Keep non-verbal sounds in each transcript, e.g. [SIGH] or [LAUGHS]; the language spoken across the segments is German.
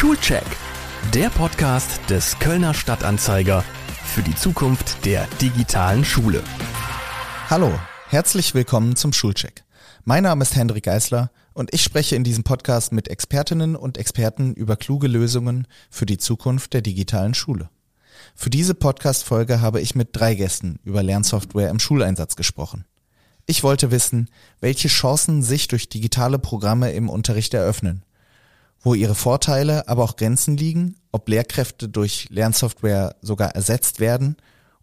Schulcheck, der Podcast des Kölner Stadtanzeiger für die Zukunft der digitalen Schule. Hallo, herzlich willkommen zum Schulcheck. Mein Name ist Hendrik Geisler und ich spreche in diesem Podcast mit Expertinnen und Experten über kluge Lösungen für die Zukunft der digitalen Schule. Für diese Podcast-Folge habe ich mit drei Gästen über Lernsoftware im Schuleinsatz gesprochen. Ich wollte wissen, welche Chancen sich durch digitale Programme im Unterricht eröffnen, wo ihre Vorteile, aber auch Grenzen liegen, ob Lehrkräfte durch Lernsoftware sogar ersetzt werden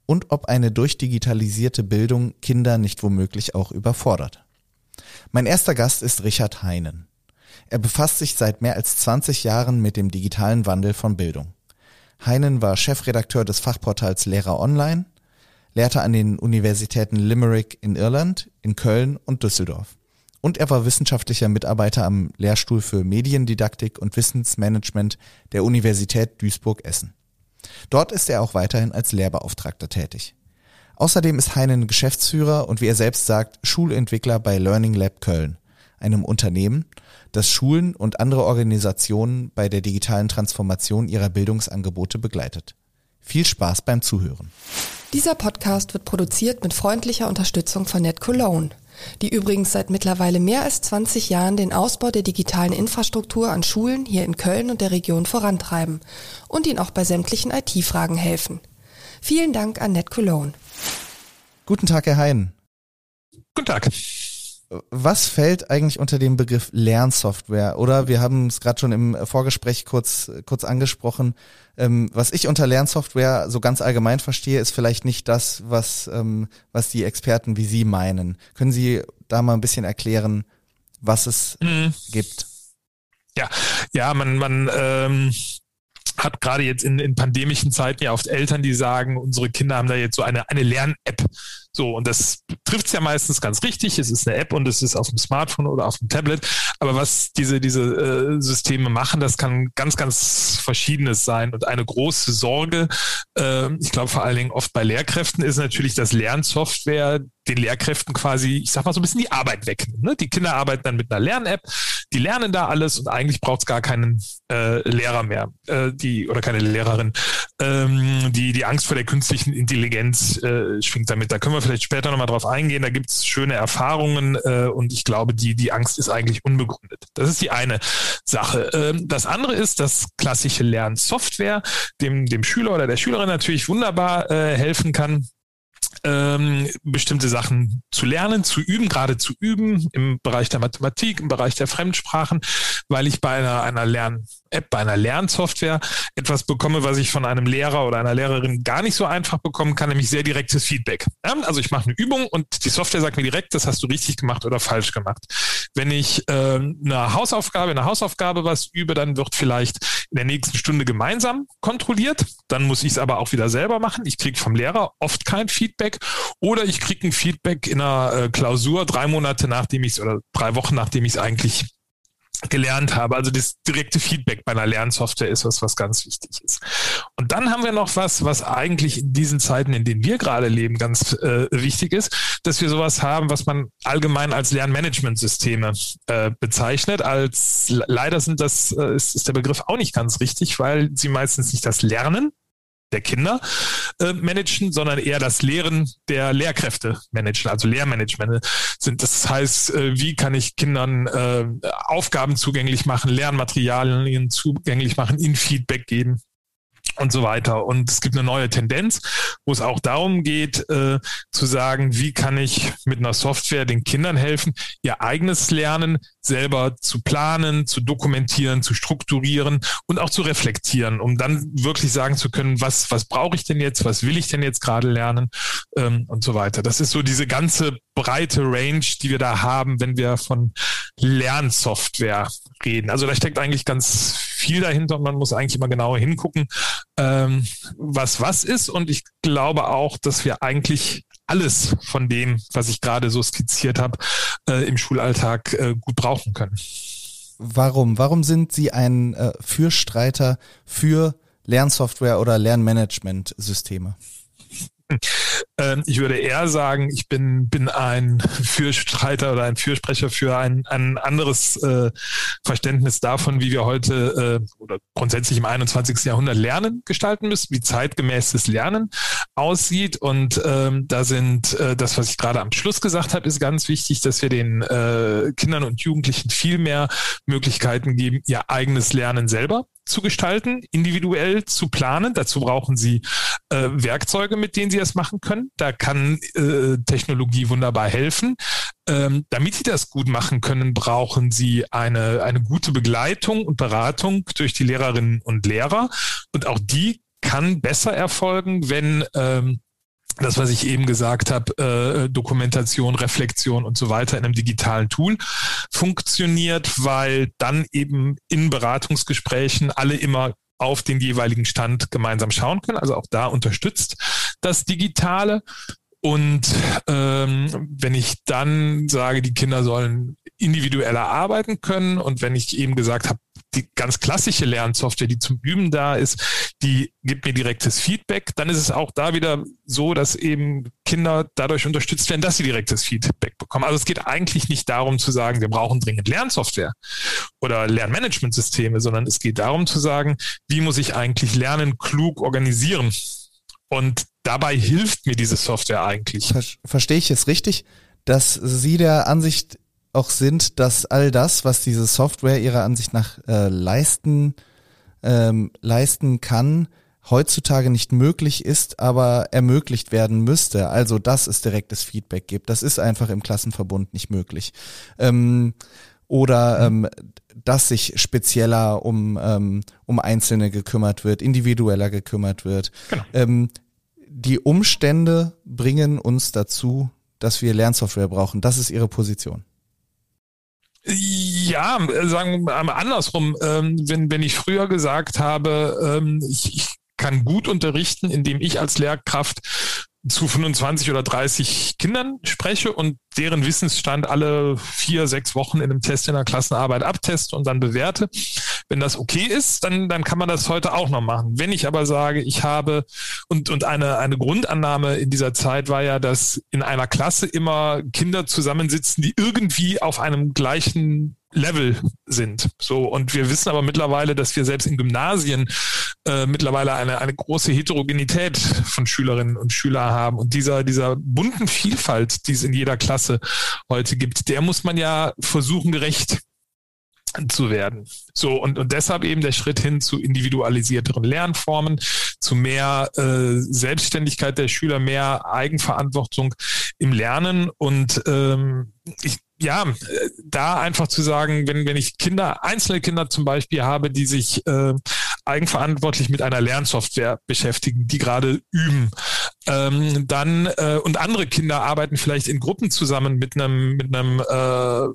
und ob eine durchdigitalisierte Bildung Kinder nicht womöglich auch überfordert. Mein erster Gast ist Richard Heinen. Er befasst sich seit mehr als 20 Jahren mit dem digitalen Wandel von Bildung. Heinen war Chefredakteur des Fachportals Lehrer Online, lehrte an den Universitäten Limerick in Irland, in Köln und Düsseldorf. Und er war wissenschaftlicher Mitarbeiter am Lehrstuhl für Mediendidaktik und Wissensmanagement der Universität Duisburg-Essen. Dort ist er auch weiterhin als Lehrbeauftragter tätig. Außerdem ist Heinen Geschäftsführer und wie er selbst sagt, Schulentwickler bei Learning Lab Köln, einem Unternehmen, das Schulen und andere Organisationen bei der digitalen Transformation ihrer Bildungsangebote begleitet. Viel Spaß beim Zuhören. Dieser Podcast wird produziert mit freundlicher Unterstützung von NetCologne, die übrigens seit mittlerweile mehr als 20 Jahren den Ausbau der digitalen Infrastruktur an Schulen hier in Köln und der Region vorantreiben und ihnen auch bei sämtlichen IT-Fragen helfen. Vielen Dank an NetCologne. Guten Tag, Herr Hein. Guten Tag. Was fällt eigentlich unter den Begriff Lernsoftware? Oder wir haben es gerade schon im Vorgespräch kurz, kurz angesprochen. Ähm, was ich unter Lernsoftware so ganz allgemein verstehe, ist vielleicht nicht das, was, ähm, was die Experten wie Sie meinen. Können Sie da mal ein bisschen erklären, was es mhm. gibt? Ja, ja, man, man ähm, hat gerade jetzt in, in pandemischen Zeiten ja oft Eltern, die sagen, unsere Kinder haben da jetzt so eine, eine Lern-App so, und das trifft es ja meistens ganz richtig. Es ist eine App und es ist auf dem Smartphone oder auf dem Tablet. Aber was diese, diese äh, Systeme machen, das kann ganz, ganz Verschiedenes sein. Und eine große Sorge, äh, ich glaube vor allen Dingen oft bei Lehrkräften, ist natürlich, dass Lernsoftware den Lehrkräften quasi, ich sag mal so ein bisschen die Arbeit wegnimmt. Ne? Die Kinder arbeiten dann mit einer Lern-App, die lernen da alles und eigentlich braucht es gar keinen äh, Lehrer mehr, äh, die oder keine Lehrerin. Ähm, die, die Angst vor der künstlichen Intelligenz äh, schwingt damit. Da können wir vielleicht später nochmal drauf eingehen. Da gibt es schöne Erfahrungen äh, und ich glaube, die, die Angst ist eigentlich unbegründet. Das ist die eine Sache. Ähm, das andere ist, dass klassische Lernsoftware dem, dem Schüler oder der Schülerin natürlich wunderbar äh, helfen kann, ähm, bestimmte Sachen zu lernen, zu üben, gerade zu üben im Bereich der Mathematik, im Bereich der Fremdsprachen, weil ich bei einer, einer Lern-App, bei einer Lernsoftware etwas bekomme, was ich von einem Lehrer oder einer Lehrerin gar nicht so einfach bekommen kann, nämlich sehr direktes Feedback. Also ich mache eine Übung und die Software sagt mir direkt, das hast du richtig gemacht oder falsch gemacht. Wenn ich äh, eine Hausaufgabe, eine Hausaufgabe was übe, dann wird vielleicht in der nächsten Stunde gemeinsam kontrolliert. Dann muss ich es aber auch wieder selber machen. Ich kriege vom Lehrer oft kein Feedback oder ich kriege ein Feedback in einer äh, Klausur drei Monate nachdem ich es oder drei Wochen nachdem ich es eigentlich gelernt habe. Also das direkte Feedback bei einer Lernsoftware ist was, was ganz wichtig ist. Und dann haben wir noch was, was eigentlich in diesen Zeiten, in denen wir gerade leben, ganz äh, wichtig ist, dass wir sowas haben, was man allgemein als Lernmanagementsysteme äh, bezeichnet. Als leider sind das äh, ist, ist der Begriff auch nicht ganz richtig, weil sie meistens nicht das Lernen der Kinder äh, managen, sondern eher das Lehren der Lehrkräfte managen, also Lehrmanagement sind. Das heißt, äh, wie kann ich Kindern äh, Aufgaben zugänglich machen, Lernmaterialien zugänglich machen, ihnen Feedback geben und so weiter. Und es gibt eine neue Tendenz, wo es auch darum geht, äh, zu sagen, wie kann ich mit einer Software den Kindern helfen, ihr eigenes Lernen selber zu planen, zu dokumentieren, zu strukturieren und auch zu reflektieren, um dann wirklich sagen zu können, was, was brauche ich denn jetzt, was will ich denn jetzt gerade lernen ähm, und so weiter. Das ist so diese ganze breite Range, die wir da haben, wenn wir von Lernsoftware reden. Also da steckt eigentlich ganz viel dahinter und man muss eigentlich immer genauer hingucken, ähm, was was ist. Und ich glaube auch, dass wir eigentlich alles von dem, was ich gerade so skizziert habe, äh, im Schulalltag äh, gut brauchen können. Warum? Warum sind Sie ein äh, Fürstreiter für Lernsoftware oder Lernmanagementsysteme? Ähm, ich würde eher sagen, ich bin, bin ein Fürstreiter oder ein Fürsprecher für ein, ein anderes äh, Verständnis davon, wie wir heute äh, oder grundsätzlich im 21. Jahrhundert Lernen gestalten müssen, wie zeitgemäßes Lernen aussieht. Und ähm, da sind äh, das, was ich gerade am Schluss gesagt habe, ist ganz wichtig, dass wir den äh, Kindern und Jugendlichen viel mehr Möglichkeiten geben, ihr eigenes Lernen selber zu gestalten, individuell zu planen. Dazu brauchen sie äh, Werkzeuge, mit denen sie das machen können. Da kann äh, Technologie wunderbar helfen. Ähm, damit sie das gut machen können, brauchen sie eine, eine gute Begleitung und Beratung durch die Lehrerinnen und Lehrer. Und auch die kann besser erfolgen, wenn ähm, das, was ich eben gesagt habe, äh, Dokumentation, Reflexion und so weiter in einem digitalen Tool funktioniert, weil dann eben in Beratungsgesprächen alle immer auf den jeweiligen Stand gemeinsam schauen können. Also auch da unterstützt das Digitale. Und ähm, wenn ich dann sage, die Kinder sollen individueller arbeiten können und wenn ich eben gesagt habe, die ganz klassische Lernsoftware, die zum Üben da ist, die gibt mir direktes Feedback, dann ist es auch da wieder so, dass eben Kinder dadurch unterstützt werden, dass sie direktes Feedback bekommen. Also es geht eigentlich nicht darum zu sagen, wir brauchen dringend Lernsoftware oder Lernmanagementsysteme, sondern es geht darum zu sagen, wie muss ich eigentlich Lernen klug organisieren? Und dabei hilft mir diese Software eigentlich. Verstehe ich es richtig, dass Sie der Ansicht auch sind, dass all das, was diese Software ihrer Ansicht nach äh, leisten, ähm, leisten kann, heutzutage nicht möglich ist, aber ermöglicht werden müsste. Also, dass es direktes Feedback gibt. Das ist einfach im Klassenverbund nicht möglich. Ähm, oder mhm. ähm, dass sich spezieller um, ähm, um Einzelne gekümmert wird, individueller gekümmert wird. Genau. Ähm, die Umstände bringen uns dazu, dass wir Lernsoftware brauchen. Das ist Ihre Position. Ja, sagen wir mal andersrum. Ähm, wenn, wenn ich früher gesagt habe, ähm, ich, ich kann gut unterrichten, indem ich als Lehrkraft zu 25 oder 30 Kindern spreche und deren Wissensstand alle vier, sechs Wochen in einem Test in der Klassenarbeit abteste und dann bewerte. Wenn das okay ist, dann, dann kann man das heute auch noch machen. Wenn ich aber sage, ich habe, und, und eine, eine Grundannahme in dieser Zeit war ja, dass in einer Klasse immer Kinder zusammensitzen, die irgendwie auf einem gleichen Level sind. So, und wir wissen aber mittlerweile, dass wir selbst in Gymnasien äh, mittlerweile eine, eine große Heterogenität von Schülerinnen und Schülern haben. Und dieser, dieser bunten Vielfalt, die es in jeder Klasse heute gibt, der muss man ja versuchen, gerecht zu werden. So, und, und deshalb eben der Schritt hin zu individualisierteren Lernformen, zu mehr äh, Selbstständigkeit der Schüler, mehr Eigenverantwortung im Lernen. Und ähm, ich, ja, da einfach zu sagen, wenn, wenn ich Kinder, einzelne Kinder zum Beispiel habe, die sich äh, eigenverantwortlich mit einer Lernsoftware beschäftigen, die gerade üben, ähm, dann äh, und andere Kinder arbeiten vielleicht in Gruppen zusammen mit einem mit einem äh,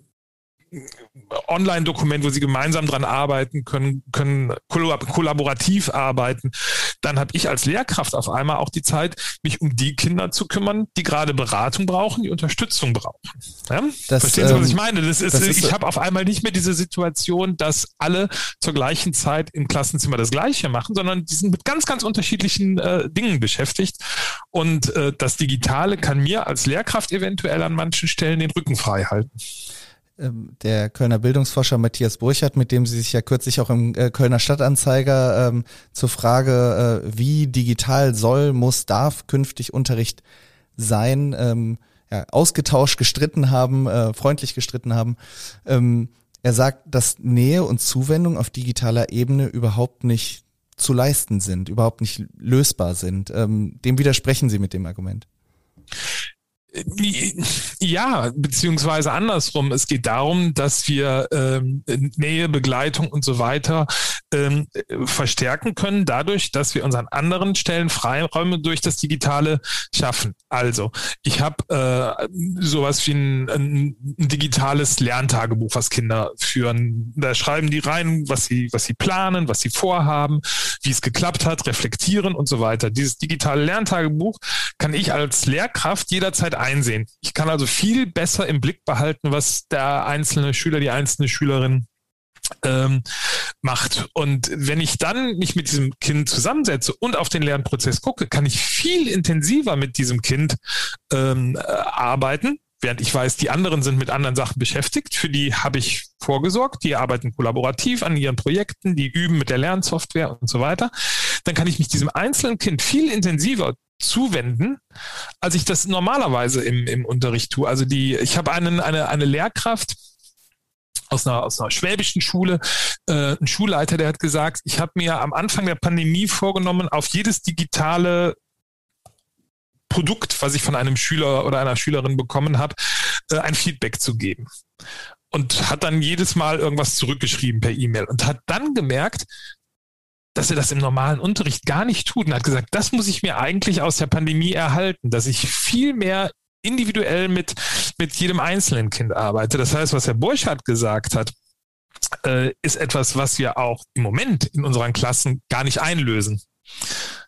Online-Dokument, wo sie gemeinsam dran arbeiten können, können kollaborativ arbeiten, dann habe ich als Lehrkraft auf einmal auch die Zeit, mich um die Kinder zu kümmern, die gerade Beratung brauchen, die Unterstützung brauchen. Ja? Das, Verstehen Sie, was ähm, ich meine? Das ist, das ist ich habe auf einmal nicht mehr diese Situation, dass alle zur gleichen Zeit im Klassenzimmer das Gleiche machen, sondern die sind mit ganz, ganz unterschiedlichen äh, Dingen beschäftigt. Und äh, das Digitale kann mir als Lehrkraft eventuell an manchen Stellen den Rücken frei halten. Ähm, der Kölner Bildungsforscher Matthias Burchardt, mit dem Sie sich ja kürzlich auch im äh, Kölner Stadtanzeiger ähm, zur Frage, äh, wie digital soll, muss, darf künftig Unterricht sein, ähm, ja, ausgetauscht, gestritten haben, äh, freundlich gestritten haben. Ähm, er sagt, dass Nähe und Zuwendung auf digitaler Ebene überhaupt nicht zu leisten sind, überhaupt nicht lösbar sind. Ähm, dem widersprechen Sie mit dem Argument. Ja, beziehungsweise andersrum. Es geht darum, dass wir ähm, Nähe, Begleitung und so weiter ähm, verstärken können, dadurch, dass wir uns an anderen Stellen Freiräume durch das Digitale schaffen. Also, ich habe äh, sowas wie ein, ein, ein digitales Lerntagebuch, was Kinder führen. Da schreiben die rein, was sie, was sie planen, was sie vorhaben, wie es geklappt hat, reflektieren und so weiter. Dieses digitale Lerntagebuch kann ich als Lehrkraft jederzeit einsehen. Ich kann also viel besser im Blick behalten, was der einzelne Schüler, die einzelne Schülerin ähm, macht. Und wenn ich dann mich mit diesem Kind zusammensetze und auf den Lernprozess gucke, kann ich viel intensiver mit diesem Kind ähm, äh, arbeiten. Während ich weiß, die anderen sind mit anderen Sachen beschäftigt, für die habe ich vorgesorgt, die arbeiten kollaborativ an ihren Projekten, die üben mit der Lernsoftware und so weiter, dann kann ich mich diesem einzelnen Kind viel intensiver zuwenden, als ich das normalerweise im, im Unterricht tue. Also die, ich habe einen, eine, eine Lehrkraft, aus einer, aus einer schwäbischen Schule, äh, ein Schulleiter, der hat gesagt, ich habe mir am Anfang der Pandemie vorgenommen, auf jedes digitale Produkt, was ich von einem Schüler oder einer Schülerin bekommen habe, äh, ein Feedback zu geben. Und hat dann jedes Mal irgendwas zurückgeschrieben per E-Mail und hat dann gemerkt, dass er das im normalen Unterricht gar nicht tut und hat gesagt, das muss ich mir eigentlich aus der Pandemie erhalten, dass ich viel mehr individuell mit, mit jedem einzelnen Kind arbeite. Das heißt, was Herr Burchardt gesagt hat, äh, ist etwas, was wir auch im Moment in unseren Klassen gar nicht einlösen.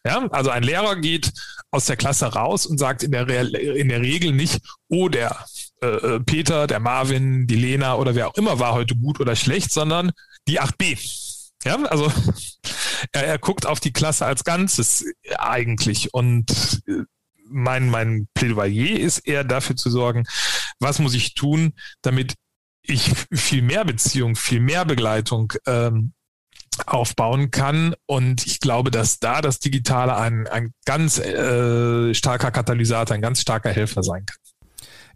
Ja, also ein Lehrer geht aus der Klasse raus und sagt in der, in der Regel nicht, oh, der äh, äh Peter, der Marvin, die Lena oder wer auch immer war heute gut oder schlecht, sondern die 8b. Ja, also er, er guckt auf die Klasse als Ganzes eigentlich und äh, mein, mein Plädoyer ist eher dafür zu sorgen, was muss ich tun, damit ich viel mehr Beziehung, viel mehr Begleitung ähm, aufbauen kann. Und ich glaube, dass da das Digitale ein, ein ganz äh, starker Katalysator, ein ganz starker Helfer sein kann.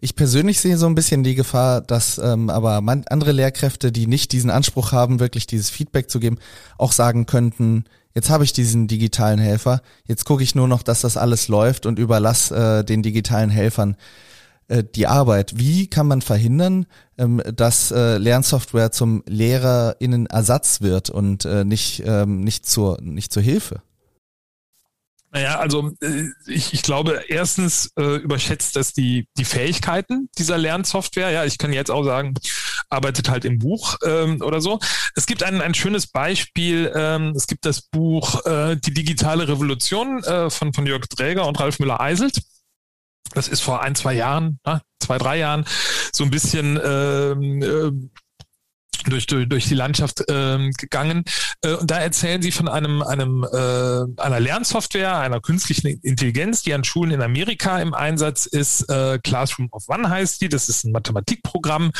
Ich persönlich sehe so ein bisschen die Gefahr, dass ähm, aber man, andere Lehrkräfte, die nicht diesen Anspruch haben, wirklich dieses Feedback zu geben, auch sagen könnten, jetzt habe ich diesen digitalen Helfer, jetzt gucke ich nur noch, dass das alles läuft und überlasse äh, den digitalen Helfern äh, die Arbeit. Wie kann man verhindern, ähm, dass äh, Lernsoftware zum LehrerInnen-Ersatz wird und äh, nicht, ähm, nicht, zur, nicht zur Hilfe? Naja, also äh, ich, ich glaube, erstens äh, überschätzt das die, die Fähigkeiten dieser Lernsoftware. Ja, ich kann jetzt auch sagen, arbeitet halt im Buch ähm, oder so. Es gibt ein, ein schönes Beispiel. Ähm, es gibt das Buch äh, Die digitale Revolution äh, von, von Jörg Träger und Ralf Müller-Eiselt. Das ist vor ein, zwei Jahren, ne, zwei, drei Jahren so ein bisschen ähm, äh, durch, durch, durch die Landschaft ähm, gegangen. Äh, und da erzählen sie von einem, einem äh, einer Lernsoftware, einer künstlichen Intelligenz, die an Schulen in Amerika im Einsatz ist. Äh, Classroom of One heißt die. Das ist ein Mathematikprogramm.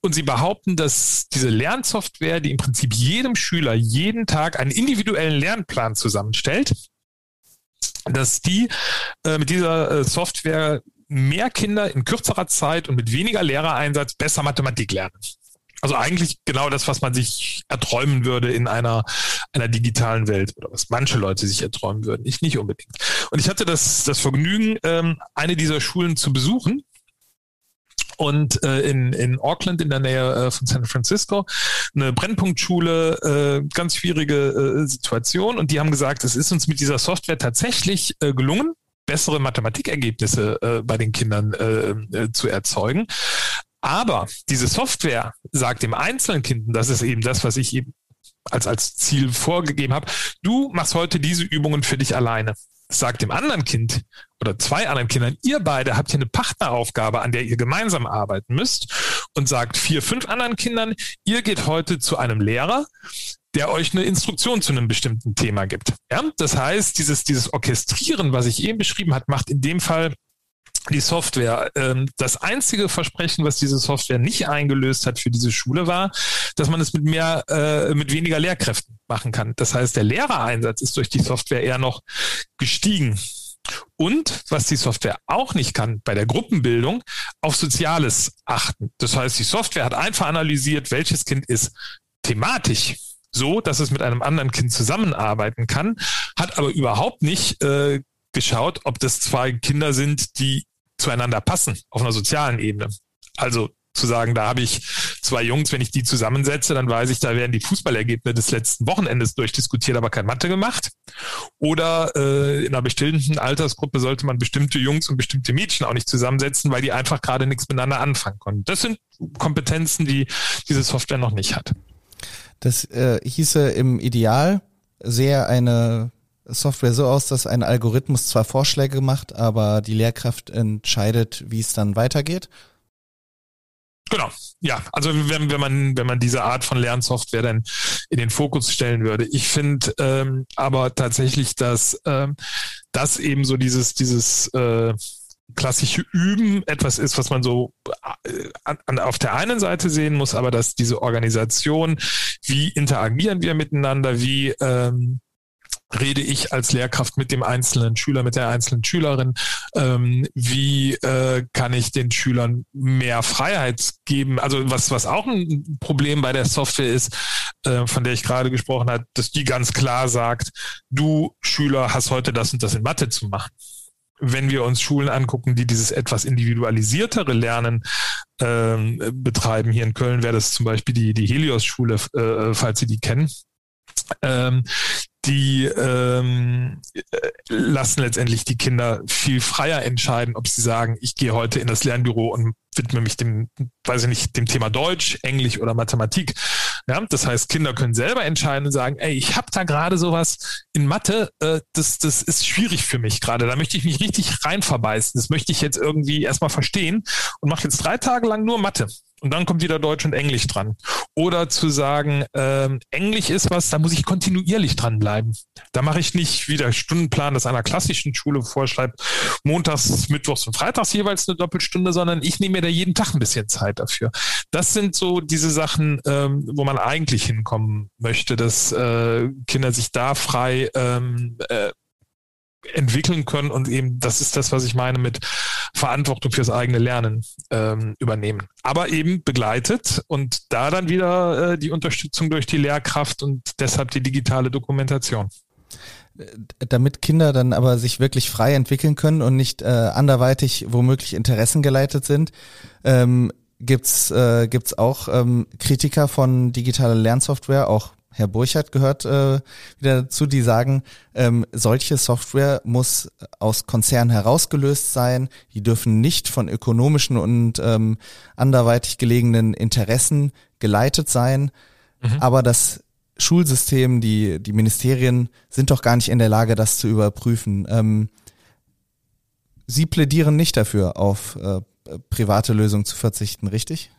Und sie behaupten, dass diese Lernsoftware, die im Prinzip jedem Schüler jeden Tag einen individuellen Lernplan zusammenstellt, dass die äh, mit dieser äh, Software mehr Kinder in kürzerer Zeit und mit weniger Lehrereinsatz besser Mathematik lernen. Also eigentlich genau das, was man sich erträumen würde in einer, einer digitalen Welt oder was manche Leute sich erträumen würden. Ich nicht unbedingt. Und ich hatte das, das Vergnügen, ähm, eine dieser Schulen zu besuchen. Und äh, in, in Auckland in der Nähe äh, von San Francisco eine Brennpunktschule, äh, ganz schwierige äh, Situation. Und die haben gesagt, es ist uns mit dieser Software tatsächlich äh, gelungen, bessere Mathematikergebnisse äh, bei den Kindern zu erzeugen. Aber diese Software sagt dem einzelnen Kind, das ist eben das, was ich eben als, als Ziel vorgegeben habe, du machst heute diese Übungen für dich alleine. sagt dem anderen Kind oder zwei anderen Kindern, ihr beide habt hier eine Partneraufgabe, an der ihr gemeinsam arbeiten müsst und sagt vier, fünf anderen Kindern, ihr geht heute zu einem Lehrer, der euch eine Instruktion zu einem bestimmten Thema gibt. Ja, das heißt, dieses, dieses Orchestrieren, was ich eben beschrieben habe, macht in dem Fall die Software. Ähm, das einzige Versprechen, was diese Software nicht eingelöst hat für diese Schule, war, dass man es mit mehr, äh, mit weniger Lehrkräften machen kann. Das heißt, der Lehrereinsatz ist durch die Software eher noch gestiegen. Und was die Software auch nicht kann, bei der Gruppenbildung auf Soziales achten. Das heißt, die Software hat einfach analysiert, welches Kind ist thematisch so, dass es mit einem anderen Kind zusammenarbeiten kann, hat aber überhaupt nicht äh, geschaut, ob das zwei Kinder sind, die zueinander passen auf einer sozialen Ebene. Also zu sagen, da habe ich zwei Jungs, wenn ich die zusammensetze, dann weiß ich, da werden die Fußballergebnisse des letzten Wochenendes durchdiskutiert, aber kein Mathe gemacht. Oder äh, in einer bestimmten Altersgruppe sollte man bestimmte Jungs und bestimmte Mädchen auch nicht zusammensetzen, weil die einfach gerade nichts miteinander anfangen konnten. Das sind Kompetenzen, die diese Software noch nicht hat. Das äh, hieße im Ideal sehr eine Software so aus, dass ein Algorithmus zwar Vorschläge macht, aber die Lehrkraft entscheidet, wie es dann weitergeht? Genau, ja. Also wenn, wenn man wenn man diese Art von Lernsoftware dann in den Fokus stellen würde. Ich finde ähm, aber tatsächlich, dass ähm, das eben so dieses dieses äh, klassische Üben etwas ist, was man so äh, an, auf der einen Seite sehen muss, aber dass diese Organisation, wie interagieren wir miteinander, wie ähm, rede ich als Lehrkraft mit dem einzelnen Schüler, mit der einzelnen Schülerin? Ähm, wie äh, kann ich den Schülern mehr Freiheit geben? Also was, was auch ein Problem bei der Software ist, äh, von der ich gerade gesprochen habe, dass die ganz klar sagt, du Schüler hast heute das und das in Mathe zu machen wenn wir uns Schulen angucken, die dieses etwas individualisiertere Lernen ähm, betreiben, hier in Köln wäre das zum Beispiel die, die Helios-Schule, äh, falls Sie die kennen. Ähm, die ähm, lassen letztendlich die Kinder viel freier entscheiden, ob sie sagen, ich gehe heute in das Lernbüro und widme mich dem, weiß ich nicht, dem Thema Deutsch, Englisch oder Mathematik. Ja, das heißt, Kinder können selber entscheiden und sagen, ey, ich habe da gerade sowas in Mathe, äh, das, das ist schwierig für mich gerade. Da möchte ich mich richtig rein verbeißen. Das möchte ich jetzt irgendwie erstmal verstehen und mache jetzt drei Tage lang nur Mathe. Und dann kommt wieder Deutsch und Englisch dran. Oder zu sagen, ähm, Englisch ist was, da muss ich kontinuierlich dranbleiben. Da mache ich nicht, wie der Stundenplan das einer klassischen Schule vorschreibt, montags, mittwochs und freitags jeweils eine Doppelstunde, sondern ich nehme mir da jeden Tag ein bisschen Zeit dafür. Das sind so diese Sachen, ähm, wo man eigentlich hinkommen möchte, dass äh, Kinder sich da frei ähm, äh, entwickeln können und eben, das ist das, was ich meine mit Verantwortung fürs eigene Lernen ähm, übernehmen. Aber eben begleitet und da dann wieder äh, die Unterstützung durch die Lehrkraft und deshalb die digitale Dokumentation damit Kinder dann aber sich wirklich frei entwickeln können und nicht äh, anderweitig womöglich Interessen geleitet sind, ähm, gibt's äh, gibt's auch ähm, Kritiker von digitaler Lernsoftware, auch Herr Burchardt gehört äh, wieder dazu, die sagen, ähm, solche Software muss aus Konzernen herausgelöst sein, die dürfen nicht von ökonomischen und ähm, anderweitig gelegenen Interessen geleitet sein, mhm. aber das Schulsystem, die, die Ministerien sind doch gar nicht in der Lage, das zu überprüfen. Ähm, Sie plädieren nicht dafür, auf äh, private Lösungen zu verzichten, richtig?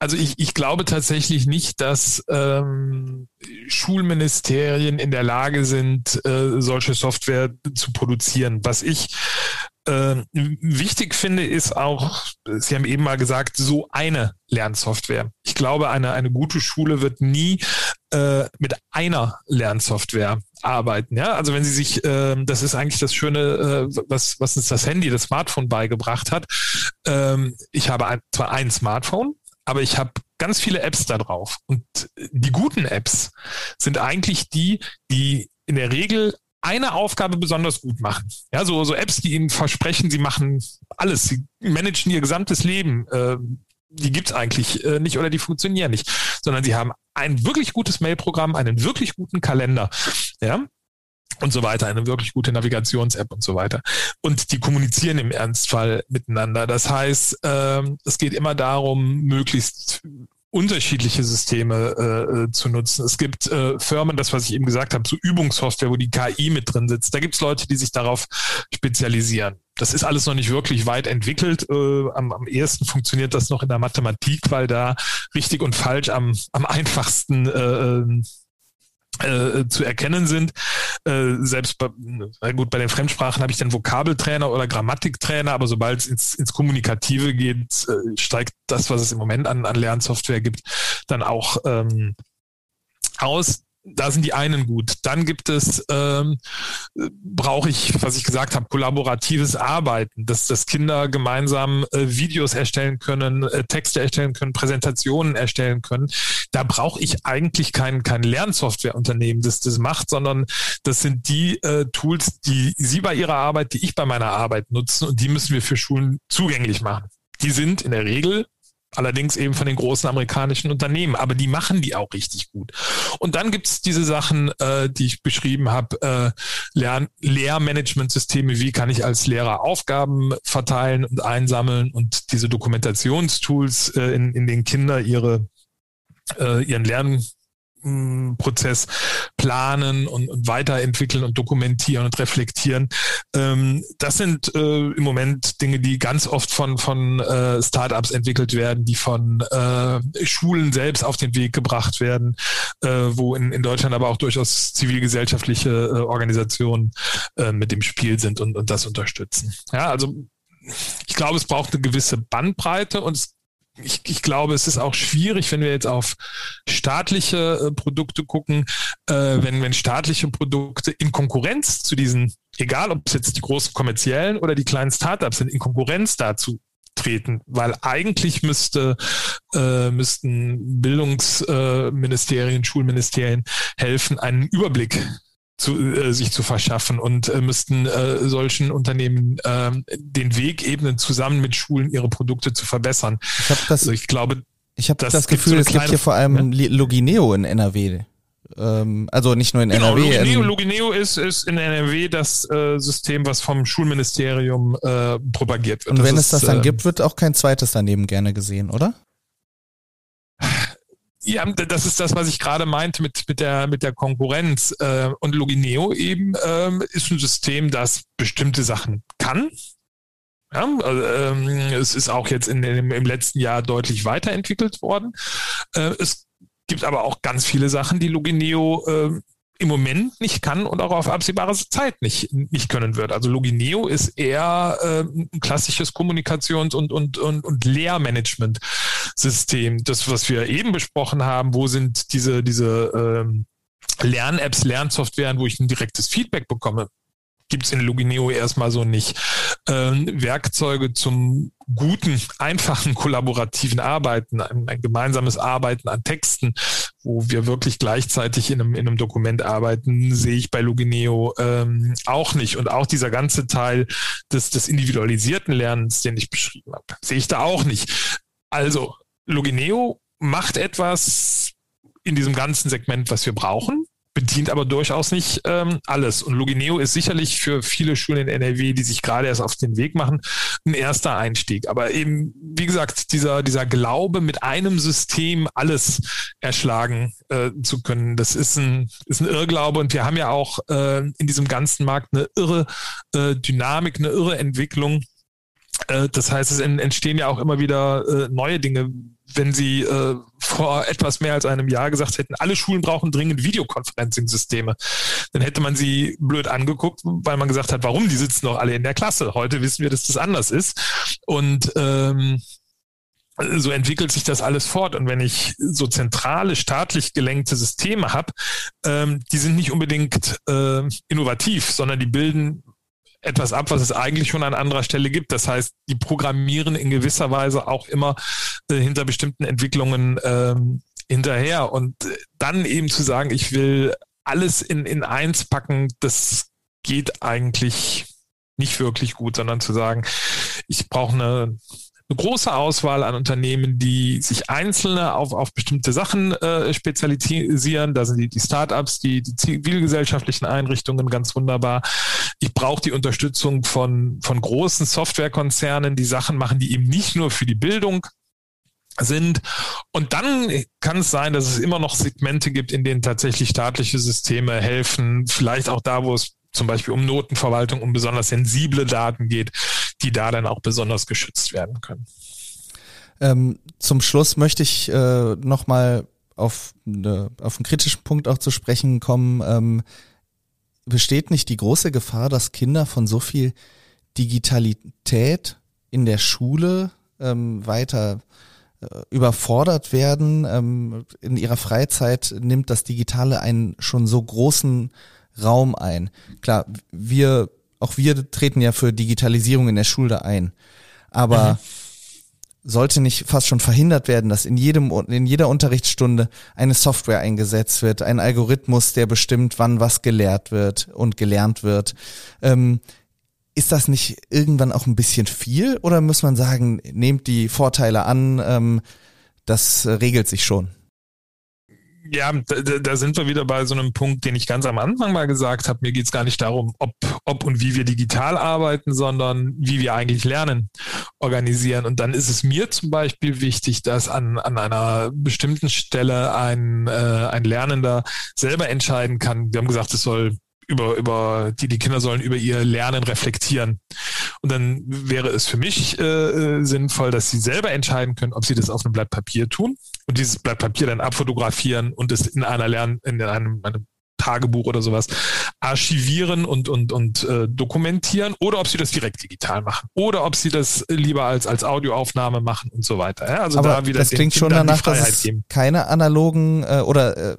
Also ich, ich glaube tatsächlich nicht, dass ähm, Schulministerien in der Lage sind, äh, solche Software zu produzieren. Was ich äh, wichtig finde, ist auch, Sie haben eben mal gesagt, so eine Lernsoftware. Ich glaube, eine, eine gute Schule wird nie äh, mit einer Lernsoftware arbeiten. Ja, also wenn Sie sich, äh, das ist eigentlich das Schöne, äh, was, was uns das Handy, das Smartphone beigebracht hat. Ähm, ich habe ein, zwar ein Smartphone, aber ich habe ganz viele Apps da drauf. Und die guten Apps sind eigentlich die, die in der Regel eine Aufgabe besonders gut machen. Ja, so, so Apps, die ihnen versprechen, sie machen alles, sie managen ihr gesamtes Leben. Äh, die gibt's eigentlich äh, nicht oder die funktionieren nicht, sondern sie haben ein wirklich gutes Mailprogramm, einen wirklich guten Kalender. Ja, und so weiter, eine wirklich gute Navigations-App und so weiter. Und die kommunizieren im Ernstfall miteinander. Das heißt, ähm, es geht immer darum, möglichst unterschiedliche Systeme äh, äh, zu nutzen. Es gibt äh, Firmen, das was ich eben gesagt habe, so Übungssoftware, wo die KI mit drin sitzt. Da gibt es Leute, die sich darauf spezialisieren. Das ist alles noch nicht wirklich weit entwickelt. Äh, am, am ehesten funktioniert das noch in der Mathematik, weil da richtig und falsch am, am [LAUGHS] einfachsten äh, äh zu erkennen sind. Äh, selbst bei, gut, bei den Fremdsprachen habe ich dann Vokabeltrainer oder Grammatiktrainer, aber sobald es ins, ins Kommunikative geht, äh, steigt das, was es im Moment an, an Lernsoftware gibt, dann auch ähm, aus da sind die einen gut. Dann gibt es, ähm, brauche ich, was ich gesagt habe, kollaboratives Arbeiten, dass, dass Kinder gemeinsam äh, Videos erstellen können, äh, Texte erstellen können, Präsentationen erstellen können. Da brauche ich eigentlich kein, kein Lernsoftwareunternehmen, das das macht, sondern das sind die äh, Tools, die Sie bei Ihrer Arbeit, die ich bei meiner Arbeit nutzen und die müssen wir für Schulen zugänglich machen. Die sind in der Regel Allerdings eben von den großen amerikanischen Unternehmen. Aber die machen die auch richtig gut. Und dann gibt's diese Sachen, äh, die ich beschrieben habe, äh, Lern Lehrmanagementsysteme, wie kann ich als Lehrer Aufgaben verteilen und einsammeln und diese Dokumentationstools, äh, in, in denen Kinder ihre, äh, ihren Lern Prozess planen und, weiterentwickeln und dokumentieren und reflektieren. Ähm, das sind äh, im Moment Dinge, die ganz oft von, von äh, Startups entwickelt werden, die von äh, Schulen selbst auf den Weg gebracht werden, wo in, in Deutschland aber auch durchaus zivilgesellschaftliche Organisationen mit dem Spiel sind und, und das unterstützen. Ja, also ich glaube, es braucht eine gewisse Bandbreite und es ich, ich glaube, es ist auch schwierig, wenn wir jetzt auf staatliche äh, Produkte gucken, äh, wenn, wenn staatliche Produkte in Konkurrenz zu diesen, egal ob es jetzt die großen kommerziellen oder die kleinen Startups sind, in Konkurrenz dazu treten, weil eigentlich müsste, äh, müssten Bildungsministerien, Schulministerien helfen, einen Überblick zu, äh, sich zu verschaffen und äh, müssten äh, solchen Unternehmen äh, den Weg ebnen, zusammen mit Schulen ihre Produkte zu verbessern. Ich habe das, also ich glaube, ich habe das, das Gefühl, so es gibt hier vor allem ja? Logineo in NRW. Ähm, also nicht nur in genau, NRW. Logineo, Logineo ist, ist in NRW das äh, System, was vom Schulministerium äh, propagiert wird. Und wenn das es das dann äh, gibt, wird auch kein zweites daneben gerne gesehen, oder? Ja, das ist das, was ich gerade meinte mit, mit, der, mit der Konkurrenz. Äh, und Logineo eben ähm, ist ein System, das bestimmte Sachen kann. Ja, also, ähm, es ist auch jetzt in, in, im letzten Jahr deutlich weiterentwickelt worden. Äh, es gibt aber auch ganz viele Sachen, die Logineo äh, im Moment nicht kann und auch auf absehbare Zeit nicht, nicht können wird. Also Logineo ist eher äh, ein klassisches Kommunikations- und, und, und, und Lehrmanagement-System. Das, was wir eben besprochen haben, wo sind diese, diese ähm, Lern-Apps, Lernsoftwaren, wo ich ein direktes Feedback bekomme gibt es in Lugineo erstmal so nicht. Ähm, Werkzeuge zum guten, einfachen, kollaborativen Arbeiten, ein, ein, gemeinsames Arbeiten an Texten, wo wir wirklich gleichzeitig in einem, in einem Dokument arbeiten, sehe ich bei Lugineo ähm, auch nicht. Und auch dieser ganze Teil des, des individualisierten Lernens, den ich beschrieben habe, sehe ich da auch nicht. Also, Lugineo macht etwas in diesem ganzen Segment, was wir brauchen bedient aber durchaus nicht ähm, alles. Und Logineo ist sicherlich für viele Schulen in NRW, die sich gerade erst auf den Weg machen, ein erster Einstieg. Aber eben, wie gesagt, dieser, dieser Glaube, mit einem System alles erschlagen äh, zu können, das ist ein, ist ein Irrglaube. Und wir haben ja auch äh, in diesem ganzen Markt eine irre äh, Dynamik, eine irre Entwicklung. Äh, das heißt, es entstehen ja auch immer wieder äh, neue Dinge wenn Sie äh, vor etwas mehr als einem Jahr gesagt hätten, alle Schulen brauchen dringend Videoconferencing-Systeme, dann hätte man sie blöd angeguckt, weil man gesagt hat, warum? Die sitzen doch alle in der Klasse. Heute wissen wir, dass das anders ist. Und ähm, so entwickelt sich das alles fort. Und wenn ich so zentrale, staatlich gelenkte Systeme habe, ähm, die sind nicht unbedingt äh, innovativ, sondern die bilden etwas ab, was es eigentlich schon an anderer Stelle gibt. Das heißt, die programmieren in gewisser Weise auch immer äh, hinter bestimmten Entwicklungen ähm, hinterher. Und äh, dann eben zu sagen, ich will alles in, in eins packen, das geht eigentlich nicht wirklich gut, sondern zu sagen, ich brauche eine eine große Auswahl an Unternehmen, die sich einzelne auf, auf bestimmte Sachen äh, spezialisieren. Da sind die, die Startups, die, die zivilgesellschaftlichen Einrichtungen ganz wunderbar. Ich brauche die Unterstützung von, von großen Softwarekonzernen, die Sachen machen, die eben nicht nur für die Bildung sind. Und dann kann es sein, dass es immer noch Segmente gibt, in denen tatsächlich staatliche Systeme helfen, vielleicht auch da, wo es zum Beispiel um Notenverwaltung, um besonders sensible Daten geht, die da dann auch besonders geschützt werden können. Ähm, zum Schluss möchte ich äh, nochmal auf, eine, auf einen kritischen Punkt auch zu sprechen kommen. Ähm, besteht nicht die große Gefahr, dass Kinder von so viel Digitalität in der Schule ähm, weiter äh, überfordert werden? Ähm, in ihrer Freizeit nimmt das Digitale einen schon so großen Raum ein. Klar, wir, auch wir treten ja für Digitalisierung in der Schule ein. Aber mhm. sollte nicht fast schon verhindert werden, dass in jedem, in jeder Unterrichtsstunde eine Software eingesetzt wird, ein Algorithmus, der bestimmt, wann was gelehrt wird und gelernt wird. Ähm, ist das nicht irgendwann auch ein bisschen viel oder muss man sagen, nehmt die Vorteile an, ähm, das regelt sich schon? Ja, da, da, sind wir wieder bei so einem Punkt, den ich ganz am Anfang mal gesagt habe. Mir geht es gar nicht darum, ob, ob und wie wir digital arbeiten, sondern wie wir eigentlich Lernen organisieren. Und dann ist es mir zum Beispiel wichtig, dass an, an einer bestimmten Stelle ein, äh, ein Lernender selber entscheiden kann. Wir haben gesagt, es soll über, über die, die Kinder sollen über ihr Lernen reflektieren. Und dann wäre es für mich äh, äh, sinnvoll, dass sie selber entscheiden können, ob sie das auf einem Blatt Papier tun und dieses Blatt Papier dann abfotografieren und es in einer Lern, in einem, einem Tagebuch oder sowas archivieren und, und, und äh, dokumentieren oder ob sie das direkt digital machen oder ob sie das lieber als, als Audioaufnahme machen und so weiter. Ja, also Aber da wieder das klingt schon danach, dass es geben. keine analogen äh, oder äh,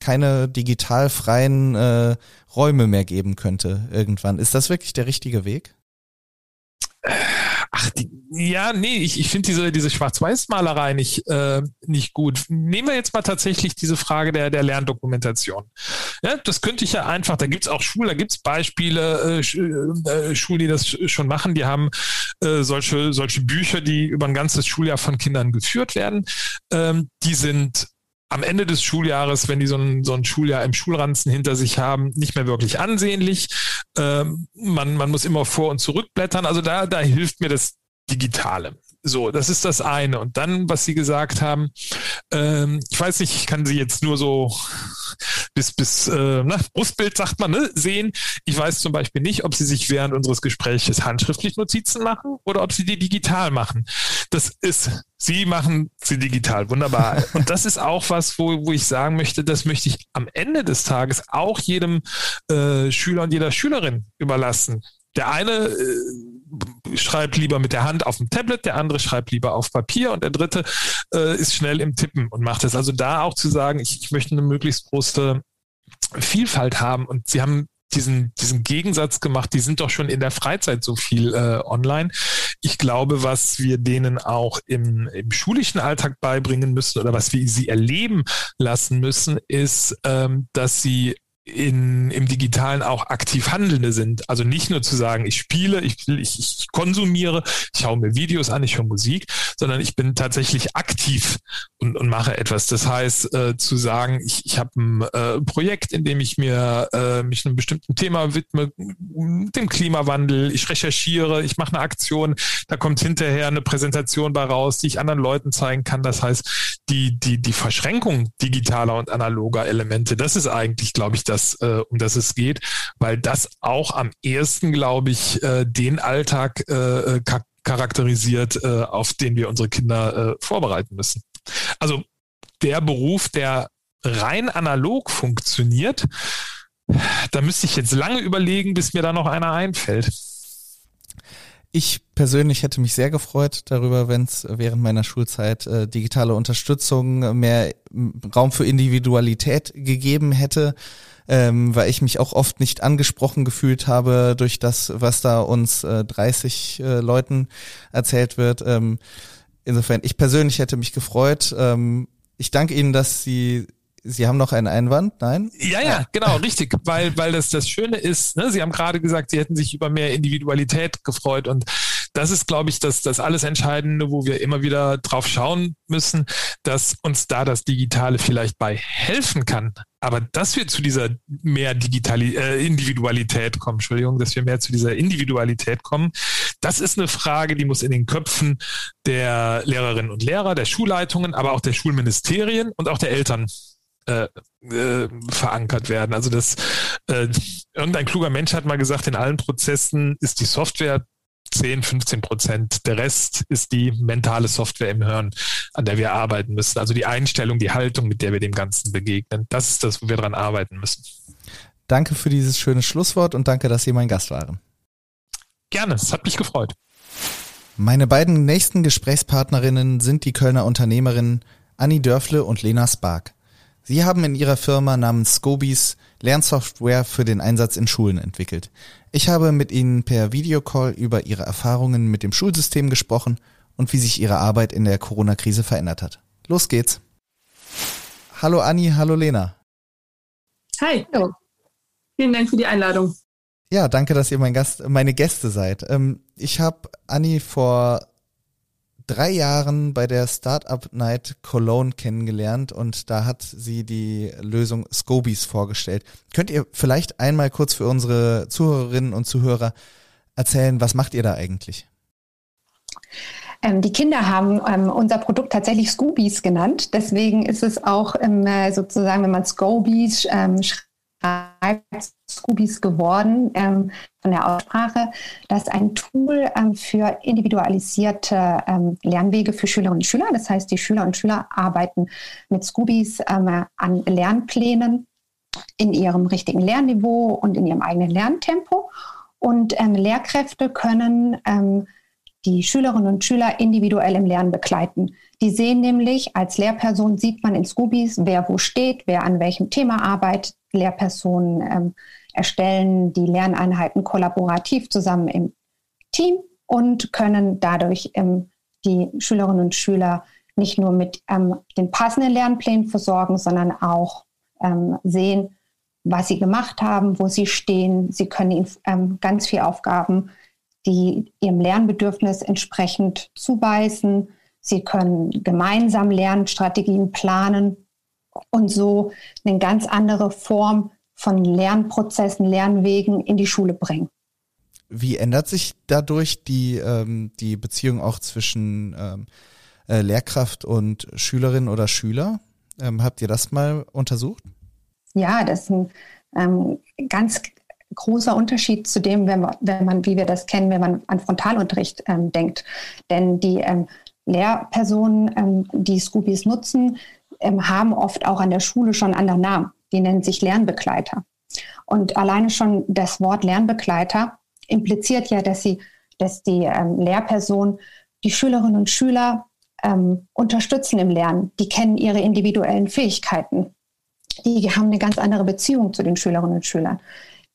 keine digital freien äh, Räume mehr geben könnte irgendwann. Ist das wirklich der richtige Weg? Ach, die, ja, nee, ich, ich finde diese, diese Schwarz-Weiß-Malerei nicht, äh, nicht gut. Nehmen wir jetzt mal tatsächlich diese Frage der, der Lerndokumentation. Ja, das könnte ich ja einfach, da gibt's auch Schulen, da gibt's Beispiele, äh, äh, Schulen, die das schon machen, die haben äh, solche, solche Bücher, die über ein ganzes Schuljahr von Kindern geführt werden. Ähm, die sind am Ende des Schuljahres, wenn die so ein, so ein Schuljahr im Schulranzen hinter sich haben, nicht mehr wirklich ansehnlich. Ähm, man, man muss immer vor und zurückblättern. Also da, da hilft mir das Digitale. So, das ist das eine. Und dann, was Sie gesagt haben, ähm, ich weiß nicht, ich kann Sie jetzt nur so bis, bis äh, na, Brustbild, sagt man, ne, sehen. Ich weiß zum Beispiel nicht, ob Sie sich während unseres Gesprächs handschriftlich Notizen machen oder ob Sie die digital machen. Das ist, Sie machen sie digital, wunderbar. [LAUGHS] Und das ist auch was, wo, wo ich sagen möchte, das möchte ich am Ende des Tages auch jedem äh, Schüler und jeder Schülerin überlassen. Der eine äh, schreibt lieber mit der Hand auf dem Tablet, der andere schreibt lieber auf Papier und der dritte äh, ist schnell im Tippen und macht es. Also da auch zu sagen, ich, ich möchte eine möglichst große Vielfalt haben und sie haben diesen, diesen Gegensatz gemacht, die sind doch schon in der Freizeit so viel äh, online. Ich glaube, was wir denen auch im, im schulischen Alltag beibringen müssen oder was wir sie erleben lassen müssen, ist, ähm, dass sie in, im Digitalen auch aktiv Handelnde sind. Also nicht nur zu sagen, ich spiele, ich, ich, ich konsumiere, ich schaue mir Videos an, ich höre Musik, sondern ich bin tatsächlich aktiv und, und mache etwas. Das heißt, äh, zu sagen, ich, ich habe ein äh, Projekt, in dem ich mir äh, mich einem bestimmten Thema widme, dem Klimawandel, ich recherchiere, ich mache eine Aktion, da kommt hinterher eine Präsentation bei raus, die ich anderen Leuten zeigen kann. Das heißt, die, die, die Verschränkung digitaler und analoger Elemente, das ist eigentlich, glaube ich, das, äh, um das es geht, weil das auch am ehesten, glaube ich, äh, den Alltag äh, charakterisiert, äh, auf den wir unsere Kinder äh, vorbereiten müssen. Also der Beruf, der rein analog funktioniert, da müsste ich jetzt lange überlegen, bis mir da noch einer einfällt. Ich persönlich hätte mich sehr gefreut darüber, wenn es während meiner Schulzeit äh, digitale Unterstützung, mehr Raum für Individualität gegeben hätte ähm, weil ich mich auch oft nicht angesprochen gefühlt habe durch das, was da uns äh, 30 äh, Leuten erzählt wird. Ähm, insofern, ich persönlich hätte mich gefreut. Ähm, ich danke Ihnen, dass Sie Sie haben noch einen Einwand, nein? Ja, ja, genau, richtig, weil weil das das Schöne ist. Ne, Sie haben gerade gesagt, Sie hätten sich über mehr Individualität gefreut und das ist, glaube ich, das, das alles Entscheidende, wo wir immer wieder drauf schauen müssen, dass uns da das Digitale vielleicht bei helfen kann. Aber dass wir zu dieser mehr Digitali äh, Individualität kommen, Entschuldigung, dass wir mehr zu dieser Individualität kommen, das ist eine Frage, die muss in den Köpfen der Lehrerinnen und Lehrer, der Schulleitungen, aber auch der Schulministerien und auch der Eltern äh, äh, verankert werden. Also das äh, irgendein kluger Mensch hat mal gesagt, in allen Prozessen ist die Software 10, 15 Prozent. Der Rest ist die mentale Software im Hirn, an der wir arbeiten müssen. Also die Einstellung, die Haltung, mit der wir dem Ganzen begegnen. Das ist das, wo wir dran arbeiten müssen. Danke für dieses schöne Schlusswort und danke, dass Sie mein Gast waren. Gerne, es hat mich gefreut. Meine beiden nächsten Gesprächspartnerinnen sind die Kölner Unternehmerinnen Anni Dörfle und Lena Spark. Sie haben in ihrer Firma namens Scobis Lernsoftware für den Einsatz in Schulen entwickelt. Ich habe mit ihnen per Videocall über ihre Erfahrungen mit dem Schulsystem gesprochen und wie sich ihre Arbeit in der Corona-Krise verändert hat. Los geht's. Hallo Anni, hallo Lena. Hi. Hallo. Vielen Dank für die Einladung. Ja, danke, dass ihr mein Gast, meine Gäste seid. Ähm, ich habe Anni vor drei Jahren bei der Startup Night Cologne kennengelernt und da hat sie die Lösung Scobies vorgestellt. Könnt ihr vielleicht einmal kurz für unsere Zuhörerinnen und Zuhörer erzählen, was macht ihr da eigentlich? Ähm, die Kinder haben ähm, unser Produkt tatsächlich Scoobies genannt. Deswegen ist es auch ähm, sozusagen, wenn man Scobies ähm, schreibt, Scoobies geworden ähm, von der Aussprache. Das ist ein Tool ähm, für individualisierte Lernwege für Schülerinnen und Schüler. Das heißt, die Schüler und Schüler arbeiten mit Scoobies an Lernplänen in ihrem richtigen Lernniveau und in ihrem eigenen Lerntempo. Und Lehrkräfte können die Schülerinnen und Schüler individuell im Lernen begleiten. Die sehen nämlich, als Lehrperson sieht man in Scoobies, wer wo steht, wer an welchem Thema arbeitet. Lehrpersonen ähm, erstellen die Lerneinheiten kollaborativ zusammen im Team und können dadurch ähm, die Schülerinnen und Schüler nicht nur mit ähm, den passenden Lernplänen versorgen, sondern auch ähm, sehen, was sie gemacht haben, wo sie stehen. Sie können ihnen ähm, ganz viele Aufgaben die ihrem Lernbedürfnis entsprechend zuweisen. Sie können gemeinsam Lernstrategien planen und so eine ganz andere Form von Lernprozessen, Lernwegen in die Schule bringen. Wie ändert sich dadurch die, ähm, die Beziehung auch zwischen ähm, äh, Lehrkraft und Schülerin oder Schüler? Ähm, habt ihr das mal untersucht? Ja, das ist ein ähm, ganz großer Unterschied zu dem, wenn man, wenn man, wie wir das kennen, wenn man an Frontalunterricht ähm, denkt. Denn die ähm, Lehrpersonen, die Scoobies nutzen, ähm, haben oft auch an der Schule schon andere Namen. Die nennen sich Lernbegleiter. Und alleine schon das Wort Lernbegleiter impliziert ja, dass sie, dass die ähm, Lehrperson die Schülerinnen und Schüler ähm, unterstützen im Lernen. Die kennen ihre individuellen Fähigkeiten. Die haben eine ganz andere Beziehung zu den Schülerinnen und Schülern.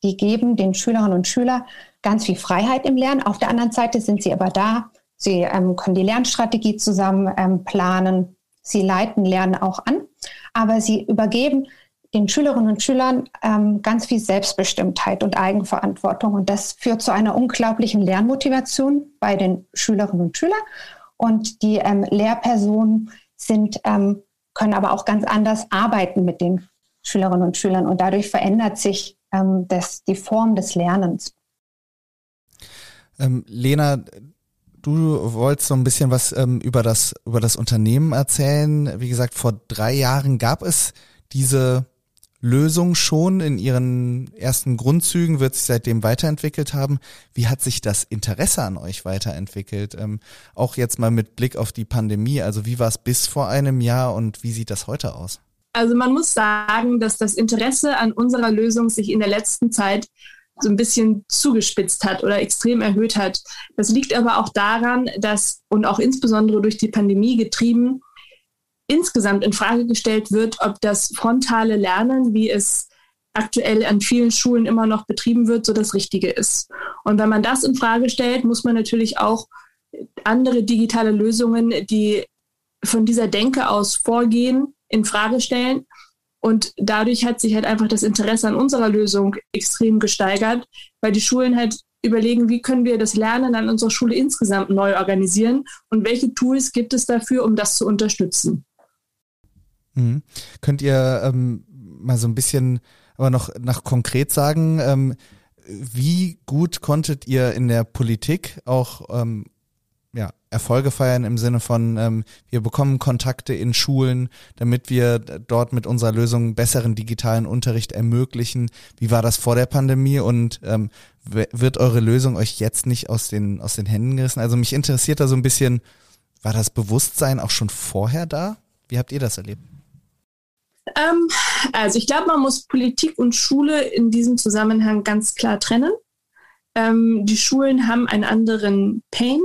Die geben den Schülerinnen und Schülern ganz viel Freiheit im Lernen. Auf der anderen Seite sind sie aber da. Sie ähm, können die Lernstrategie zusammen ähm, planen. Sie leiten Lernen auch an. Aber sie übergeben den Schülerinnen und Schülern ähm, ganz viel Selbstbestimmtheit und Eigenverantwortung. Und das führt zu einer unglaublichen Lernmotivation bei den Schülerinnen und Schülern. Und die ähm, Lehrpersonen sind, ähm, können aber auch ganz anders arbeiten mit den Schülerinnen und Schülern. Und dadurch verändert sich ähm, das, die Form des Lernens. Ähm, Lena, du wolltest so ein bisschen was ähm, über, das, über das Unternehmen erzählen. Wie gesagt, vor drei Jahren gab es diese Lösung schon in ihren ersten Grundzügen, wird sich seitdem weiterentwickelt haben. Wie hat sich das Interesse an euch weiterentwickelt? Ähm, auch jetzt mal mit Blick auf die Pandemie. Also wie war es bis vor einem Jahr und wie sieht das heute aus? Also man muss sagen, dass das Interesse an unserer Lösung sich in der letzten Zeit so ein bisschen zugespitzt hat oder extrem erhöht hat. Das liegt aber auch daran, dass und auch insbesondere durch die Pandemie getrieben insgesamt in Frage gestellt wird, ob das frontale Lernen, wie es aktuell an vielen Schulen immer noch betrieben wird, so das Richtige ist. Und wenn man das in Frage stellt, muss man natürlich auch andere digitale Lösungen, die von dieser Denke aus vorgehen, in Frage stellen. Und dadurch hat sich halt einfach das Interesse an unserer Lösung extrem gesteigert, weil die Schulen halt überlegen, wie können wir das Lernen an unserer Schule insgesamt neu organisieren und welche Tools gibt es dafür, um das zu unterstützen. Mhm. Könnt ihr ähm, mal so ein bisschen aber noch nach konkret sagen, ähm, wie gut konntet ihr in der Politik auch ähm, Erfolge feiern im Sinne von, ähm, wir bekommen Kontakte in Schulen, damit wir dort mit unserer Lösung besseren digitalen Unterricht ermöglichen. Wie war das vor der Pandemie und ähm, wird eure Lösung euch jetzt nicht aus den, aus den Händen gerissen? Also mich interessiert da so ein bisschen, war das Bewusstsein auch schon vorher da? Wie habt ihr das erlebt? Ähm, also ich glaube, man muss Politik und Schule in diesem Zusammenhang ganz klar trennen. Ähm, die Schulen haben einen anderen Pain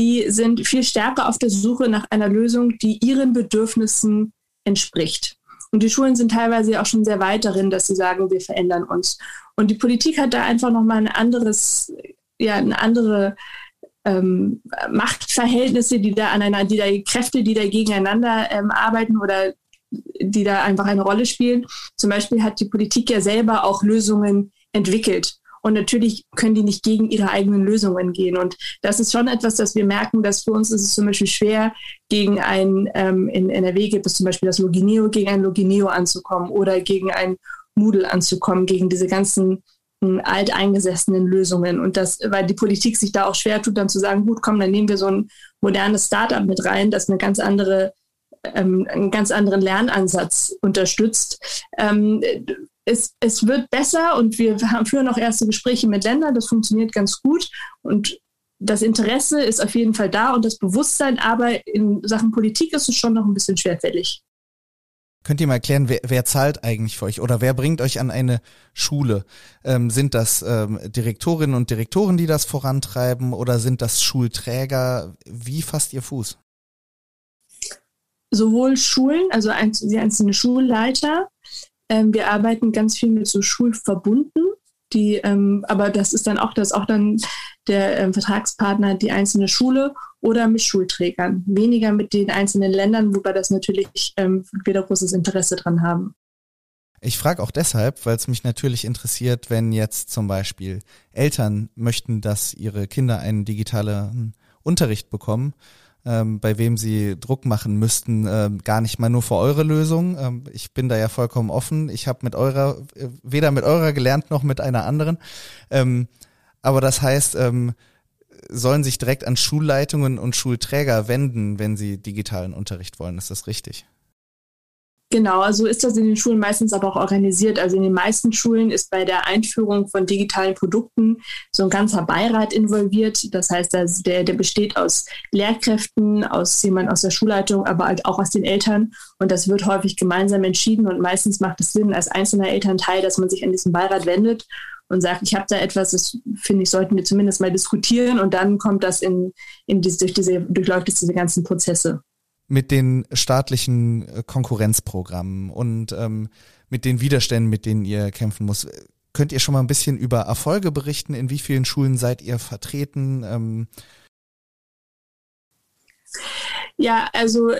die sind viel stärker auf der Suche nach einer Lösung, die ihren Bedürfnissen entspricht. Und die Schulen sind teilweise auch schon sehr weit darin, dass sie sagen, wir verändern uns. Und die Politik hat da einfach nochmal ein anderes, ja, eine andere ähm, Machtverhältnisse, die da aneinander, die da Kräfte, die da gegeneinander ähm, arbeiten oder die da einfach eine Rolle spielen. Zum Beispiel hat die Politik ja selber auch Lösungen entwickelt Und natürlich können die nicht gegen ihre eigenen Lösungen gehen. Und das ist schon etwas, das wir merken, dass für uns ist es zum Beispiel schwer, gegen ein, ähm, in NRW gibt es zum Beispiel das Logineo, gegen ein Logineo anzukommen oder gegen ein Moodle anzukommen, gegen diese ganzen hm, alteingesessenen Lösungen. Und das, weil die Politik sich da auch schwer tut, dann zu sagen, gut, komm, dann nehmen wir so ein modernes Startup mit rein, das eine ganz andere ähm, einen ganz anderen Lernansatz unterstützt. Ähm, es, es wird besser und wir haben, führen auch erste Gespräche mit Ländern. Das funktioniert ganz gut und das Interesse ist auf jeden Fall da und das Bewusstsein, aber in Sachen Politik ist es schon noch ein bisschen schwerfällig. Könnt ihr mal erklären, wer, wer zahlt eigentlich für euch oder wer bringt euch an eine Schule? Ähm, sind das ähm, Direktorinnen und Direktoren, die das vorantreiben oder sind das Schulträger? Wie fasst ihr Fuß? Sowohl Schulen, also die einzelnen Schulleiter, ähm, wir arbeiten ganz viel mit so Schulverbunden, die, ähm, aber das ist dann auch, das auch dann der ähm, Vertragspartner die einzelne Schule oder mit Schulträgern. Weniger mit den einzelnen Ländern, wobei das natürlich ähm, wieder großes Interesse dran haben. Ich frage auch deshalb, weil es mich natürlich interessiert, wenn jetzt zum Beispiel Eltern möchten, dass ihre Kinder einen digitalen Unterricht bekommen ähm, bei wem sie Druck machen müssten, ähm, gar nicht mal nur für eure Lösung. Ähm, ich bin da ja vollkommen offen. Ich habe mit eurer, äh, weder mit eurer gelernt noch mit einer anderen. Ähm, aber das heißt, ähm, sollen sich direkt an Schulleitungen und Schulträger wenden, wenn sie digitalen Unterricht wollen. Ist das richtig? Genau, also ist das in den Schulen meistens aber auch organisiert. Also in den meisten Schulen ist bei der Einführung von digitalen Produkten so ein ganzer Beirat involviert. Das heißt, der, der besteht aus Lehrkräften, aus jemand aus der Schulleitung, aber halt auch aus den Eltern. Und das wird häufig gemeinsam entschieden. Und meistens macht es Sinn als einzelner Elternteil, dass man sich an diesen Beirat wendet und sagt, ich habe da etwas, das finde ich, sollten wir zumindest mal diskutieren. Und dann kommt das in, in diese, durch diese, durchläuft es diese ganzen Prozesse mit den staatlichen äh, Konkurrenzprogrammen und ähm, mit den Widerständen, mit denen ihr kämpfen muss. Könnt ihr schon mal ein bisschen über Erfolge berichten? In wie vielen Schulen seid ihr vertreten? Ähm ja, also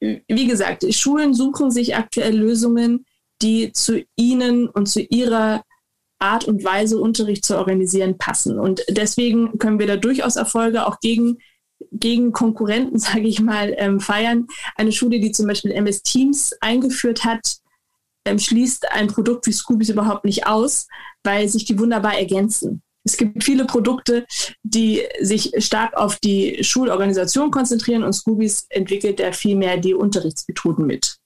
wie gesagt, Schulen suchen sich aktuell Lösungen, die zu ihnen und zu ihrer Art und Weise, Unterricht zu organisieren, passen. Und deswegen können wir da durchaus Erfolge auch gegen gegen Konkurrenten, [LAUGHS] sage ich mal, ähm, feiern. Eine Schule, die zum Beispiel MS Teams eingeführt hat, ähm, schließt ein Produkt wie Scoobies überhaupt nicht aus, weil sich die wunderbar ergänzen. Es gibt viele Produkte, die sich stark auf die Schulorganisation konzentrieren und Scoobies entwickelt da viel mehr die Unterrichtsmethoden mit.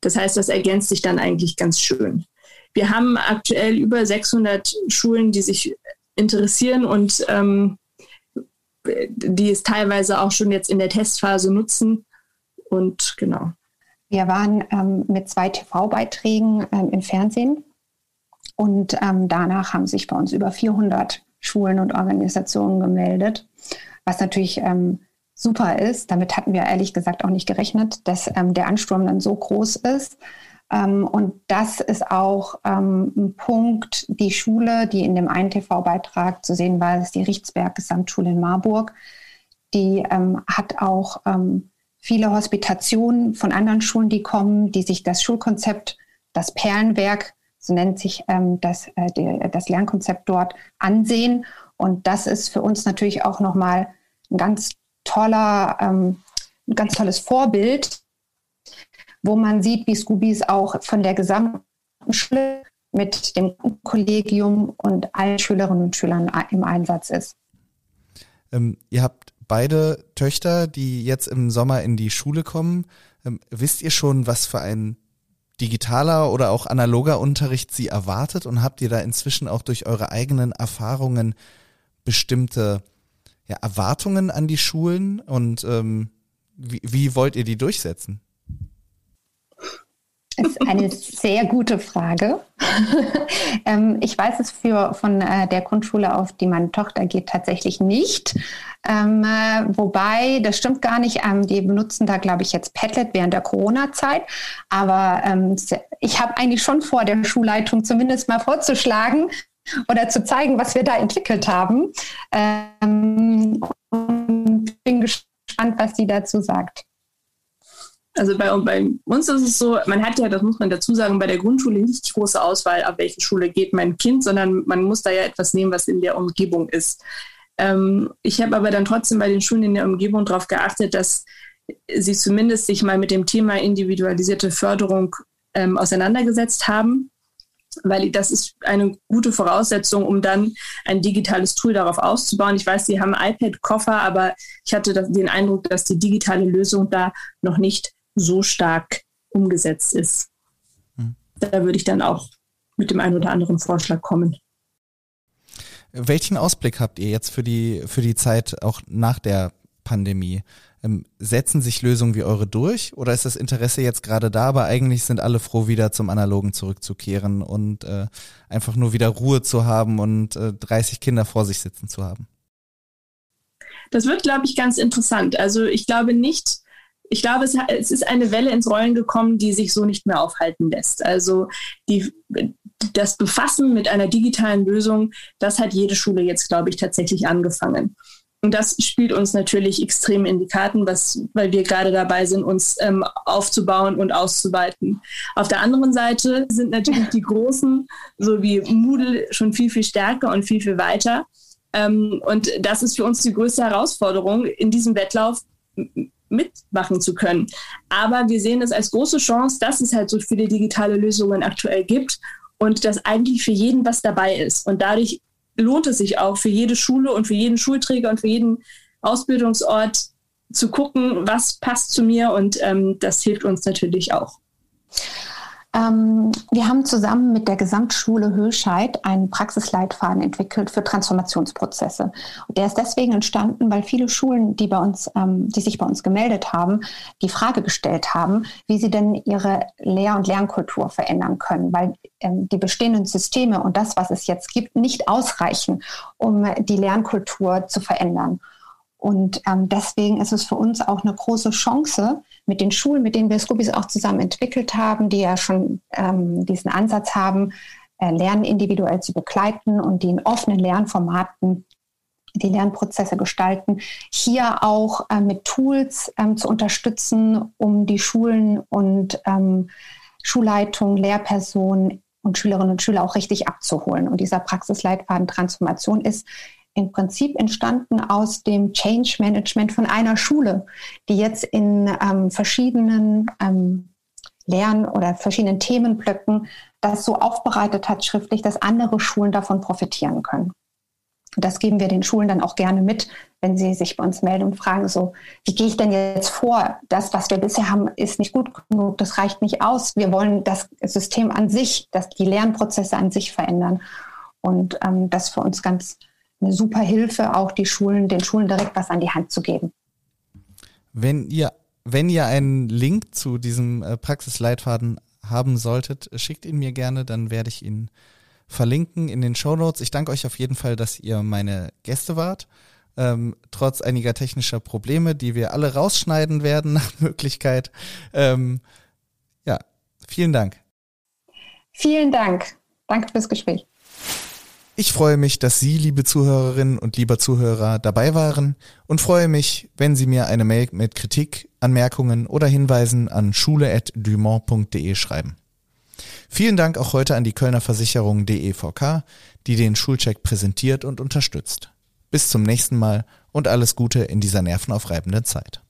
Das heißt, das ergänzt sich dann eigentlich ganz schön. Wir haben aktuell über 600 Schulen, die sich interessieren und ähm, die es teilweise auch schon jetzt in der Testphase nutzen. Und genau. Wir waren ähm, mit zwei TV-Beiträgen ähm, im Fernsehen und ähm, danach haben sich bei uns über 400 Schulen und Organisationen gemeldet, was natürlich ähm, super ist. Damit hatten wir ehrlich gesagt auch nicht gerechnet, dass ähm, der Ansturm dann so groß ist. Ähm, und das ist auch ähm, ein Punkt, die Schule, die in dem einen TV-Beitrag zu sehen war, ist die Richtsberg Gesamtschule in Marburg. Die ähm, hat auch viele Hospitationen von anderen Schulen, die kommen, die sich das Schulkonzept, das Perlenwerk, so nennt sich das, äh, das Lernkonzept dort, ansehen. Und das ist für uns natürlich auch nochmal ein ganz toller, ein ganz tolles Vorbild, wo man sieht, wie Scoobies auch von der gesamten Schule mit dem Kollegium und allen Schülerinnen und Schülern im Einsatz ist. Ähm, ihr habt beide Töchter, die jetzt im Sommer in die Schule kommen. Ähm, wisst ihr schon, was für ein digitaler oder auch analoger Unterricht sie erwartet? Und habt ihr da inzwischen auch durch eure eigenen Erfahrungen bestimmte ja, Erwartungen an die Schulen? Und ähm, wie, wie wollt ihr die durchsetzen? Das ist eine sehr gute Frage. [LAUGHS] ähm, ich weiß es für, von äh, der Grundschule, auf die meine Tochter geht, tatsächlich nicht. Ähm, äh, wobei, das stimmt gar nicht. Ähm, die benutzen da, glaube ich, jetzt Padlet während der Corona-Zeit. Aber ähm, ich habe eigentlich schon vor, der Schulleitung zumindest mal vorzuschlagen oder zu zeigen, was wir da entwickelt haben. Ähm, und bin gespannt, was sie dazu sagt. Also bei, bei, uns ist es so, man hat ja, das muss man dazu sagen, bei der Grundschule nicht die große Auswahl, auf welche Schule geht mein Kind, sondern man muss da ja etwas nehmen, was in der Umgebung ist. Ähm, ich habe aber dann trotzdem bei den Schulen in der Umgebung darauf geachtet, dass sie zumindest sich mal mit dem Thema individualisierte Förderung ähm, auseinandergesetzt haben, weil das ist eine gute Voraussetzung, um dann ein digitales Tool darauf auszubauen. Ich weiß, Sie haben iPad-Koffer, aber ich hatte den Eindruck, dass die digitale Lösung da noch nicht so stark umgesetzt ist. Hm. Da würde ich dann auch mit dem einen oder anderen Vorschlag kommen. Welchen Ausblick habt ihr jetzt für die, für die Zeit auch nach der Pandemie? Ähm, setzen sich Lösungen wie eure durch oder ist das Interesse jetzt gerade da, aber eigentlich sind alle froh, wieder zum Analogen zurückzukehren und äh, einfach nur wieder Ruhe zu haben und äh, 30 Kinder vor sich sitzen zu haben? Das wird, glaube ich, ganz interessant. Also ich glaube nicht, ich glaube, es, es, ist eine Welle ins Rollen gekommen, die sich so nicht mehr aufhalten lässt. Also die, das Befassen mit einer digitalen Lösung, das hat jede Schule jetzt, glaube ich, tatsächlich angefangen. Und das spielt uns natürlich extrem in die Karten, was, weil wir gerade dabei sind, uns ähm, aufzubauen und auszuweiten. Auf der anderen Seite sind natürlich die Großen, [LAUGHS] so wie Moodle, schon viel, viel stärker und viel, viel weiter. Ähm, und das ist für uns die größte Herausforderung, in diesem Wettlauf mitmachen zu können. Aber wir sehen es als große Chance, dass es halt so viele digitale Lösungen aktuell gibt und dass eigentlich für jeden was dabei ist. Und dadurch lohnt es sich auch für jede Schule und für jeden Schulträger und für jeden Ausbildungsort zu gucken, was passt zu mir und ähm, das hilft uns natürlich auch. Ähm, wir haben zusammen mit der Gesamtschule Höhlscheid einen Praxisleitfaden entwickelt für Transformationsprozesse. Und der ist deswegen entstanden, weil viele Schulen, die bei uns, ähm, die sich bei uns gemeldet haben, die Frage gestellt haben, wie sie denn ihre Lehr- und Lernkultur verändern können, weil ähm, die bestehenden Systeme und das, was es jetzt gibt, nicht ausreichen, um die Lernkultur zu verändern. Und deswegen ist es für uns auch eine große Chance mit den Schulen, mit denen wir Scoobies auch zusammen entwickelt haben, die ja schon ähm, diesen Ansatz haben, äh, Lernen individuell zu begleiten und die in offenen Lernformaten die Lernprozesse gestalten, hier auch äh, mit Tools ähm, zu unterstützen, um die Schulen und ähm, Schulleitung, Lehrpersonen und Schülerinnen und Schüler auch richtig abzuholen. Und dieser Praxisleitfaden Transformation ist im Prinzip entstanden aus dem Change Management von einer Schule, die jetzt in ähm, verschiedenen ähm, Lern- oder verschiedenen Themenblöcken das so aufbereitet hat schriftlich, dass andere Schulen davon profitieren können. Das geben wir den Schulen dann auch gerne mit, wenn sie sich bei uns melden und fragen so, wie gehe ich denn jetzt vor? Das, was wir bisher haben, ist nicht gut genug, das reicht nicht aus. Wir wollen das System an sich, dass die Lernprozesse an sich verändern. Und ähm, das ist für uns ganz eine super Hilfe, auch die Schulen, den Schulen direkt was an die Hand zu geben. Wenn ihr, wenn ihr einen Link zu diesem äh, Praxisleitfaden haben solltet, schickt ihn mir gerne, dann werde ich ihn verlinken in den Show Notes. Ich danke euch auf jeden Fall, dass ihr meine Gäste wart. Ähm, trotz einiger technischer Probleme, die wir alle rausschneiden werden [LAUGHS] nach Möglichkeit. Ähm, ja, vielen Dank. Vielen Dank. Danke fürs Gespräch. Ich freue mich, dass Sie, liebe Zuhörerinnen und lieber Zuhörer, dabei waren und freue mich, wenn Sie mir eine Mail mit Kritik, Anmerkungen oder Hinweisen an schule.dumont.de schreiben. Vielen Dank auch heute an die Kölner Versicherung DEVK, die den Schulcheck präsentiert und unterstützt. Bis zum nächsten Mal und alles Gute in dieser nervenaufreibenden Zeit.